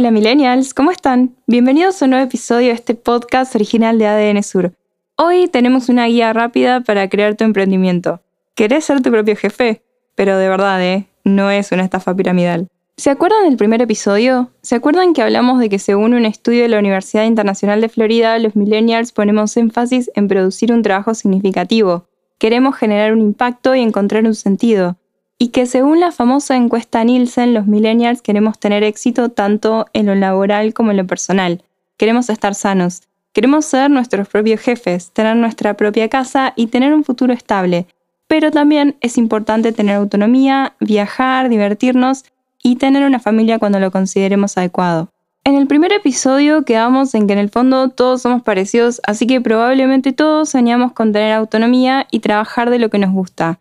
Hola millennials, ¿cómo están? Bienvenidos a un nuevo episodio de este podcast original de ADN Sur. Hoy tenemos una guía rápida para crear tu emprendimiento. ¿Querés ser tu propio jefe? Pero de verdad, ¿eh? No es una estafa piramidal. ¿Se acuerdan del primer episodio? ¿Se acuerdan que hablamos de que según un estudio de la Universidad Internacional de Florida, los millennials ponemos énfasis en producir un trabajo significativo? Queremos generar un impacto y encontrar un sentido y que según la famosa encuesta Nielsen, los millennials queremos tener éxito tanto en lo laboral como en lo personal. Queremos estar sanos. Queremos ser nuestros propios jefes, tener nuestra propia casa y tener un futuro estable. Pero también es importante tener autonomía, viajar, divertirnos y tener una familia cuando lo consideremos adecuado. En el primer episodio quedamos en que en el fondo todos somos parecidos, así que probablemente todos soñamos con tener autonomía y trabajar de lo que nos gusta.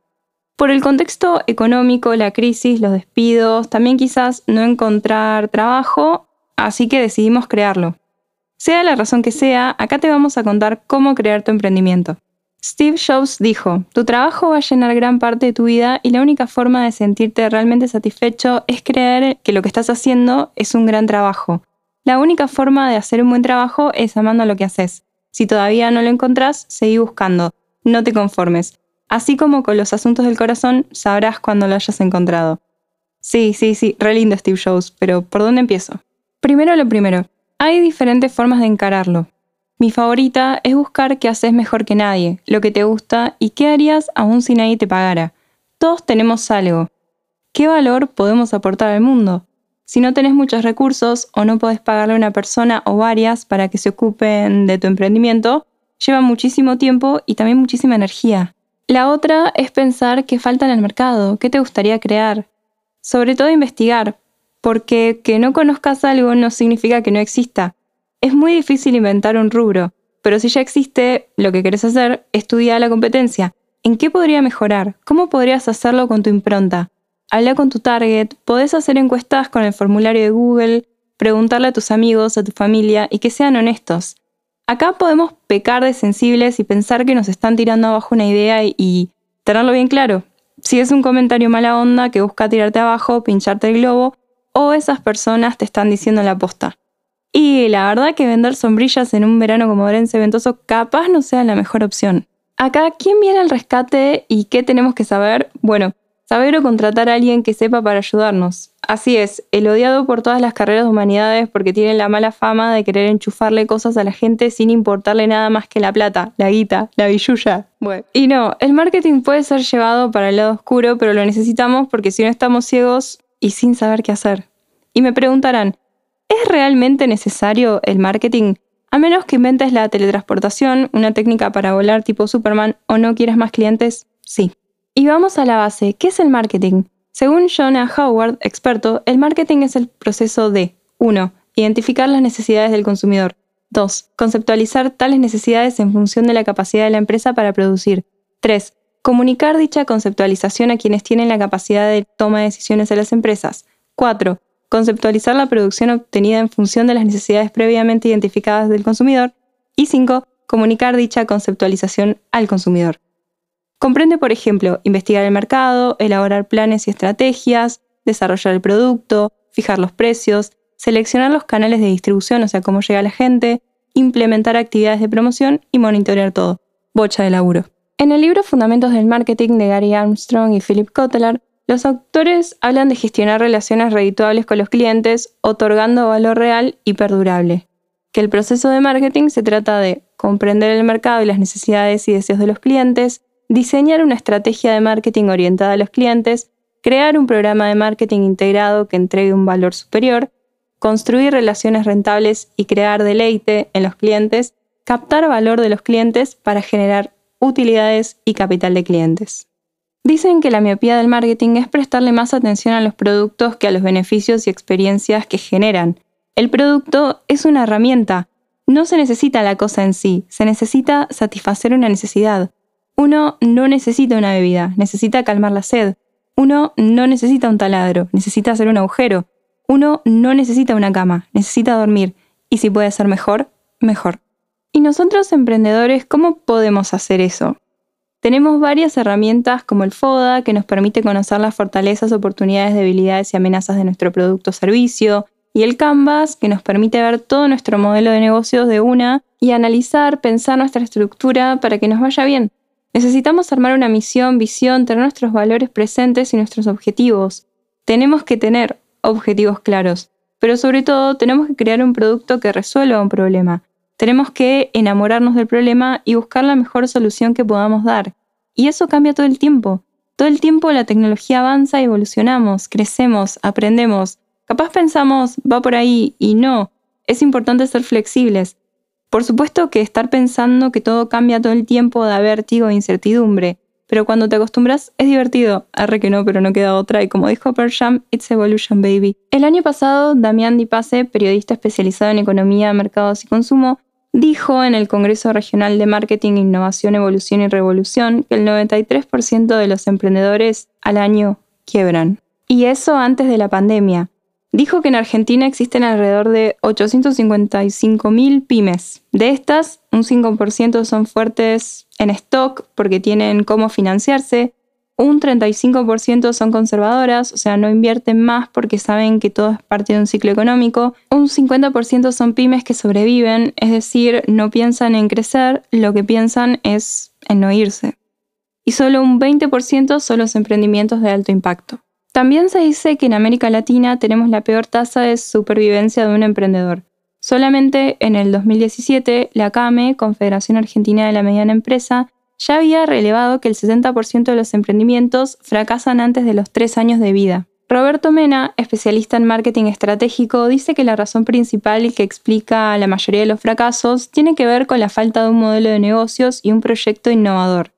Por el contexto económico, la crisis, los despidos, también quizás no encontrar trabajo, así que decidimos crearlo. Sea la razón que sea, acá te vamos a contar cómo crear tu emprendimiento. Steve Jobs dijo, tu trabajo va a llenar gran parte de tu vida y la única forma de sentirte realmente satisfecho es creer que lo que estás haciendo es un gran trabajo. La única forma de hacer un buen trabajo es amando lo que haces. Si todavía no lo encontrás, seguí buscando. No te conformes. Así como con los asuntos del corazón, sabrás cuando lo hayas encontrado. Sí, sí, sí, re lindo Steve Jobs, pero ¿por dónde empiezo? Primero lo primero, hay diferentes formas de encararlo. Mi favorita es buscar qué haces mejor que nadie, lo que te gusta y qué harías aún si nadie te pagara. Todos tenemos algo. ¿Qué valor podemos aportar al mundo? Si no tenés muchos recursos o no podés pagarle a una persona o varias para que se ocupen de tu emprendimiento, lleva muchísimo tiempo y también muchísima energía. La otra es pensar qué falta en el mercado, qué te gustaría crear. Sobre todo investigar, porque que no conozcas algo no significa que no exista. Es muy difícil inventar un rubro, pero si ya existe lo que querés hacer, estudia la competencia. ¿En qué podría mejorar? ¿Cómo podrías hacerlo con tu impronta? Habla con tu target, podés hacer encuestas con el formulario de Google, preguntarle a tus amigos, a tu familia y que sean honestos. Acá podemos pecar de sensibles y pensar que nos están tirando abajo una idea y, tenerlo bien claro. Si es un comentario mala onda que busca tirarte abajo, pincharte el globo, o esas personas te están diciendo la posta. Y la verdad que vender sombrillas en un verano como Orense ventoso capaz no sea la mejor opción. Acá, ¿quién viene al rescate y qué tenemos que saber? Bueno, saber o contratar a alguien que sepa para ayudarnos. Así es, el odiado por todas las carreras de humanidades porque tiene la mala fama de querer enchufarle cosas a la gente sin importarle nada más que la plata, la guita, la billulla. Bueno. Y no, el marketing puede ser llevado para el lado oscuro, pero lo necesitamos porque si no estamos ciegos y sin saber qué hacer. Y me preguntarán, ¿es realmente necesario el marketing? A menos que inventes la teletransportación, una técnica para volar tipo Superman, o no quieras más clientes, sí. Y vamos a la base, ¿qué es el marketing? Según Jonah Howard, experto, el marketing es el proceso de 1. Identificar las necesidades del consumidor. 2. Conceptualizar tales necesidades en función de la capacidad de la empresa para producir. 3. Comunicar dicha conceptualización a quienes tienen la capacidad de toma de decisiones de las empresas. 4. Conceptualizar la producción obtenida en función de las necesidades previamente identificadas del consumidor. Y 5. Comunicar dicha conceptualización al consumidor. Comprende, por ejemplo, investigar el mercado, elaborar planes y estrategias, desarrollar el producto, fijar los precios, seleccionar los canales de distribución, o sea, cómo llega la gente, implementar actividades de promoción y monitorear todo. Bocha de laburo. En el libro Fundamentos del Marketing de Gary Armstrong y Philip Kotler, los autores hablan de gestionar relaciones redituables con los clientes, otorgando valor real y perdurable. Que el proceso de marketing se trata de comprender el mercado y las necesidades y deseos de los clientes, diseñar una estrategia de marketing orientada a los clientes, crear un programa de marketing integrado que entregue un valor superior, construir relaciones rentables y crear deleite en los clientes, captar valor de los clientes para generar utilidades y capital de clientes. Dicen que la miopía del marketing es prestarle más atención a los productos que a los beneficios y experiencias que generan. El producto es una herramienta. No se necesita la cosa en sí, se necesita satisfacer una necesidad. Uno no necesita una bebida, necesita calmar la sed. Uno no necesita un taladro, necesita hacer un agujero. Uno no necesita una cama, necesita dormir. Y si puede ser mejor, mejor. ¿Y nosotros emprendedores cómo podemos hacer eso? Tenemos varias herramientas como el FODA, que nos permite conocer las fortalezas, oportunidades, debilidades y amenazas de nuestro producto o servicio, y el Canvas, que nos permite ver todo nuestro modelo de negocios de una y analizar, pensar nuestra estructura para que nos vaya bien. Necesitamos armar una misión, visión, tener nuestros valores presentes y nuestros objetivos. Tenemos que tener objetivos claros, pero sobre todo tenemos que crear un producto que resuelva un problema, tenemos que enamorarnos del problema y buscar la mejor solución que podamos dar. Y eso cambia todo el tiempo. Todo el tiempo la tecnología avanza y evolucionamos, crecemos, aprendemos. Capaz pensamos, va por ahí, y no. Es importante ser flexibles. Por supuesto que estar pensando que todo cambia todo el tiempo da vértigo e incertidumbre, pero cuando te acostumbras es divertido. Arre que no, pero no queda otra. Y como dijo Persham, it's evolution, baby. El año pasado, Damián Dipase, periodista especializado en economía, mercados y consumo, dijo en el Congreso Regional de Marketing, Innovación, Evolución y Revolución que el 93% de los emprendedores al año quiebran. Y eso antes de la pandemia. Dijo que en Argentina existen alrededor de 855.000 pymes. De estas, un 5% son fuertes en stock porque tienen cómo financiarse, un 35% son conservadoras, o sea, no invierten más porque saben que todo es parte de un ciclo económico. Un 50% son pymes que sobreviven, es decir, no piensan en crecer, lo que piensan es en no irse. Y solo un 20% son los emprendimientos de alto impacto. También se dice que en América Latina tenemos la peor tasa de supervivencia de un emprendedor. Solamente en el 2017, la CAME, Confederación Argentina de la Mediana Empresa, ya había relevado que el 60% de los emprendimientos fracasan antes de los tres años de vida. Roberto Mena, especialista en marketing estratégico, dice que la razón principal que explica la mayoría de los fracasos tiene que ver con la falta de un modelo de negocios y un proyecto innovador.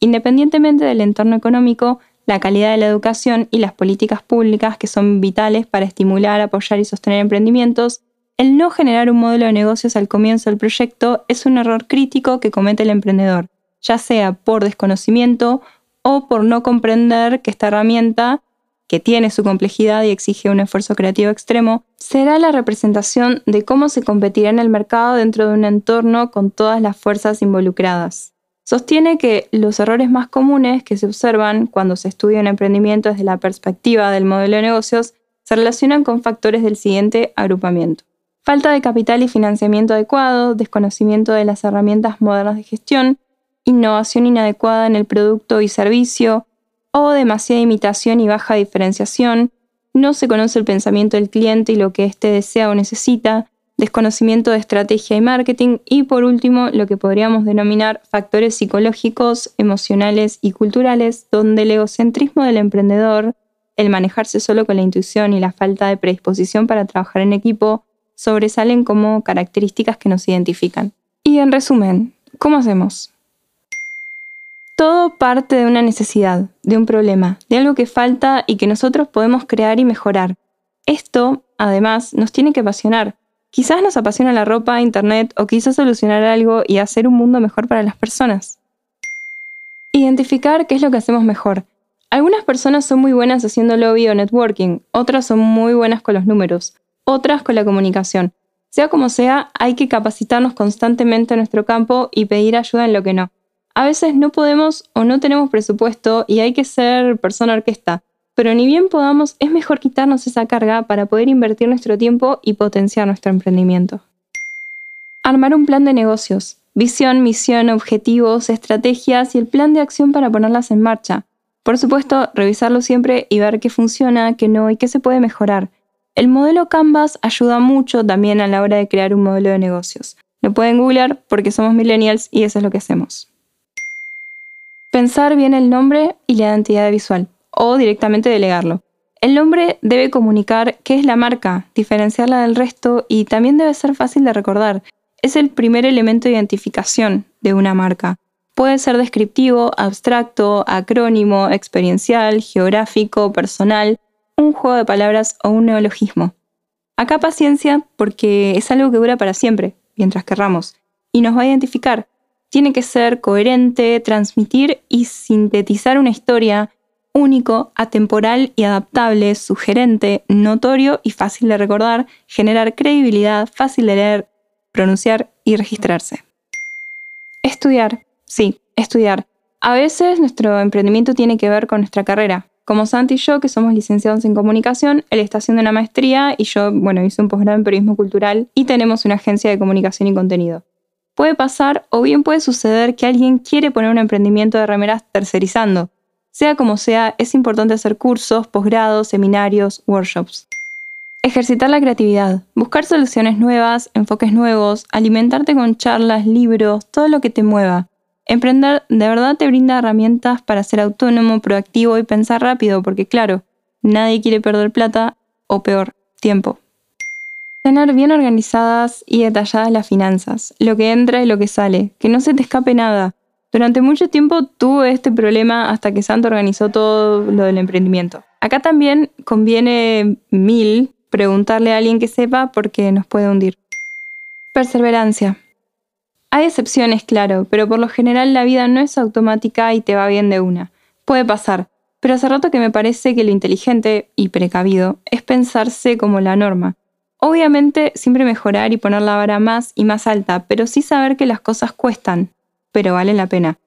Independientemente del entorno económico, la calidad de la educación y las políticas públicas que son vitales para estimular, apoyar y sostener emprendimientos, el no generar un modelo de negocios al comienzo del proyecto es un error crítico que comete el emprendedor ya sea por desconocimiento o por no comprender que esta herramienta, que tiene su complejidad y exige un esfuerzo creativo extremo, será la representación de cómo se competirá en el mercado dentro de un entorno con todas las fuerzas involucradas. Sostiene que los errores más comunes que se observan cuando se estudia un emprendimiento desde la perspectiva del modelo de negocios se relacionan con factores del siguiente agrupamiento. Falta de capital y financiamiento adecuado, desconocimiento de las herramientas modernas de gestión, innovación inadecuada en el producto y servicio, o demasiada imitación y baja diferenciación, no se conoce el pensamiento del cliente y lo que éste desea o necesita, desconocimiento de estrategia y marketing y por último lo que podríamos denominar factores psicológicos, emocionales y culturales, donde el egocentrismo del emprendedor, el manejarse solo con la intuición y la falta de predisposición para trabajar en equipo sobresalen como características que nos identifican. Y en resumen, ¿cómo hacemos? Todo parte de una necesidad, de un problema, de algo que falta y que nosotros podemos crear y mejorar. Esto, además, nos tiene que apasionar. Quizás nos apasiona la ropa, internet o quizás solucionar algo y hacer un mundo mejor para las personas. Identificar qué es lo que hacemos mejor. Algunas personas son muy buenas haciendo lobby o networking, otras son muy buenas con los números, otras con la comunicación. Sea como sea, hay que capacitarnos constantemente en nuestro campo y pedir ayuda en lo que no. A veces no podemos o no tenemos presupuesto y hay que ser persona orquesta, pero ni bien podamos, es mejor quitarnos esa carga para poder invertir nuestro tiempo y potenciar nuestro emprendimiento. Armar un plan de negocios, visión, misión, objetivos, estrategias y el plan de acción para ponerlas en marcha. Por supuesto, revisarlo siempre y ver qué funciona, qué no y qué se puede mejorar. El modelo Canvas ayuda mucho también a la hora de crear un modelo de negocios. Lo pueden googlear porque somos millennials y eso es lo que hacemos. Pensar bien el nombre y la identidad visual, o directamente delegarlo. El nombre debe comunicar qué es la marca, diferenciarla del resto y también debe ser fácil de recordar. Es el primer elemento de identificación de una marca. Puede ser descriptivo, abstracto, acrónimo, experiencial, geográfico, personal, un juego de palabras o un neologismo. Acá paciencia porque es algo que dura para siempre, mientras querramos, y nos va a identificar. Tiene que ser coherente, transmitir y sintetizar una historia único, atemporal y adaptable, sugerente, notorio y fácil de recordar, generar credibilidad, fácil de leer, pronunciar y registrarse. Estudiar, sí, estudiar. A veces nuestro emprendimiento tiene que ver con nuestra carrera. Como Santi y yo, que somos licenciados en comunicación, él está haciendo una maestría y yo, bueno, hice un posgrado en periodismo cultural y tenemos una agencia de comunicación y contenido. Puede pasar o bien puede suceder que alguien quiere poner un emprendimiento de remeras tercerizando, sea como sea, es importante hacer cursos, posgrados, seminarios, workshops. Ejercitar la creatividad, buscar soluciones nuevas, enfoques nuevos, alimentarte con charlas, libros, todo lo que te mueva. Emprender de verdad te brinda herramientas para ser autónomo, proactivo y pensar rápido, porque claro, nadie quiere perder plata o peor, tiempo. Tener bien organizadas y detalladas las finanzas, lo que entra y lo que sale, que no se te escape nada. Durante mucho tiempo tuve este problema hasta que Santo organizó todo lo del emprendimiento. Acá también conviene mil preguntarle a alguien que sepa porque nos puede hundir. Perseverancia. Hay excepciones, claro, pero por lo general la vida no es automática y te va bien de una. Puede pasar, pero hace rato que me parece que lo inteligente y precavido es pensarse como la norma. Obviamente siempre mejorar y poner la vara más y más alta, pero sí saber que las cosas cuestan, pero valen la pena.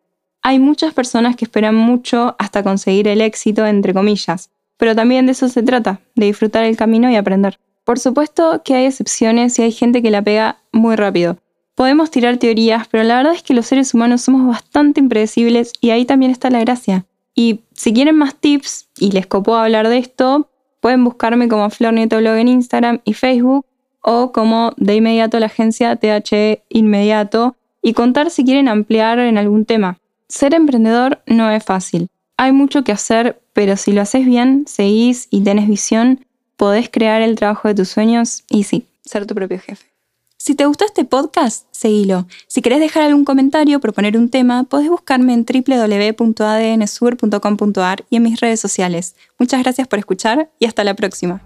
Hay muchas personas que esperan mucho hasta conseguir el éxito, entre comillas, pero también de eso se trata, de disfrutar el camino y aprender. Por supuesto que hay excepciones y hay gente que la pega muy rápido. Podemos tirar teorías, pero la verdad es que los seres humanos somos bastante impredecibles y ahí también está la gracia. Y si quieren más tips y les copó hablar de esto, pueden buscarme como Flor Blog en Instagram y Facebook o como de inmediato la agencia THE Inmediato y contar si quieren ampliar en algún tema. Ser emprendedor no es fácil. Hay mucho que hacer, pero si lo haces bien, seguís y tenés visión, podés crear el trabajo de tus sueños y sí, ser tu propio jefe. Si te gustó este podcast, seguilo. Si querés dejar algún comentario, proponer un tema, podés buscarme en www.adnsur.com.ar y en mis redes sociales. Muchas gracias por escuchar y hasta la próxima.